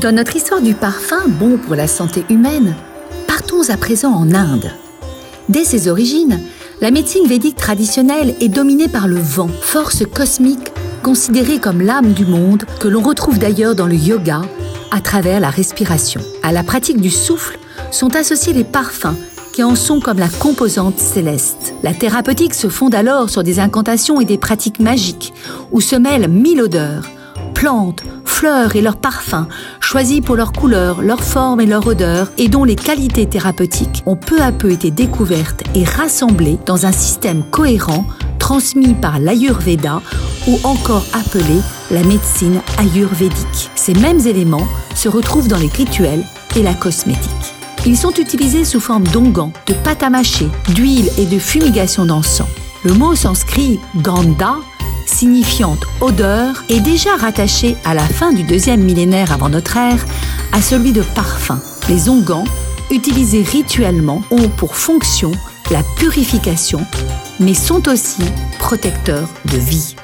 Dans notre histoire du parfum, bon pour la santé humaine, partons à présent en Inde. Dès ses origines, la médecine védique traditionnelle est dominée par le vent, force cosmique considérée comme l'âme du monde que l'on retrouve d'ailleurs dans le yoga à travers la respiration. À la pratique du souffle sont associés les parfums qui en sont comme la composante céleste. La thérapeutique se fonde alors sur des incantations et des pratiques magiques où se mêlent mille odeurs, plantes, fleurs et leurs parfums, choisis pour leur couleur, leur forme et leur odeur, et dont les qualités thérapeutiques ont peu à peu été découvertes et rassemblées dans un système cohérent transmis par l'Ayurveda ou encore appelé la médecine ayurvédique. Ces mêmes éléments se retrouvent dans les rituels et la cosmétique. Ils sont utilisés sous forme d'onguents, de pâte à mâcher, d'huile et de fumigation d'encens. Le mot sanskrit ganda signifiante odeur, est déjà rattaché à la fin du deuxième millénaire avant notre ère à celui de parfum. Les onguents, utilisés rituellement, ont pour fonction la purification, mais sont aussi protecteurs de vie.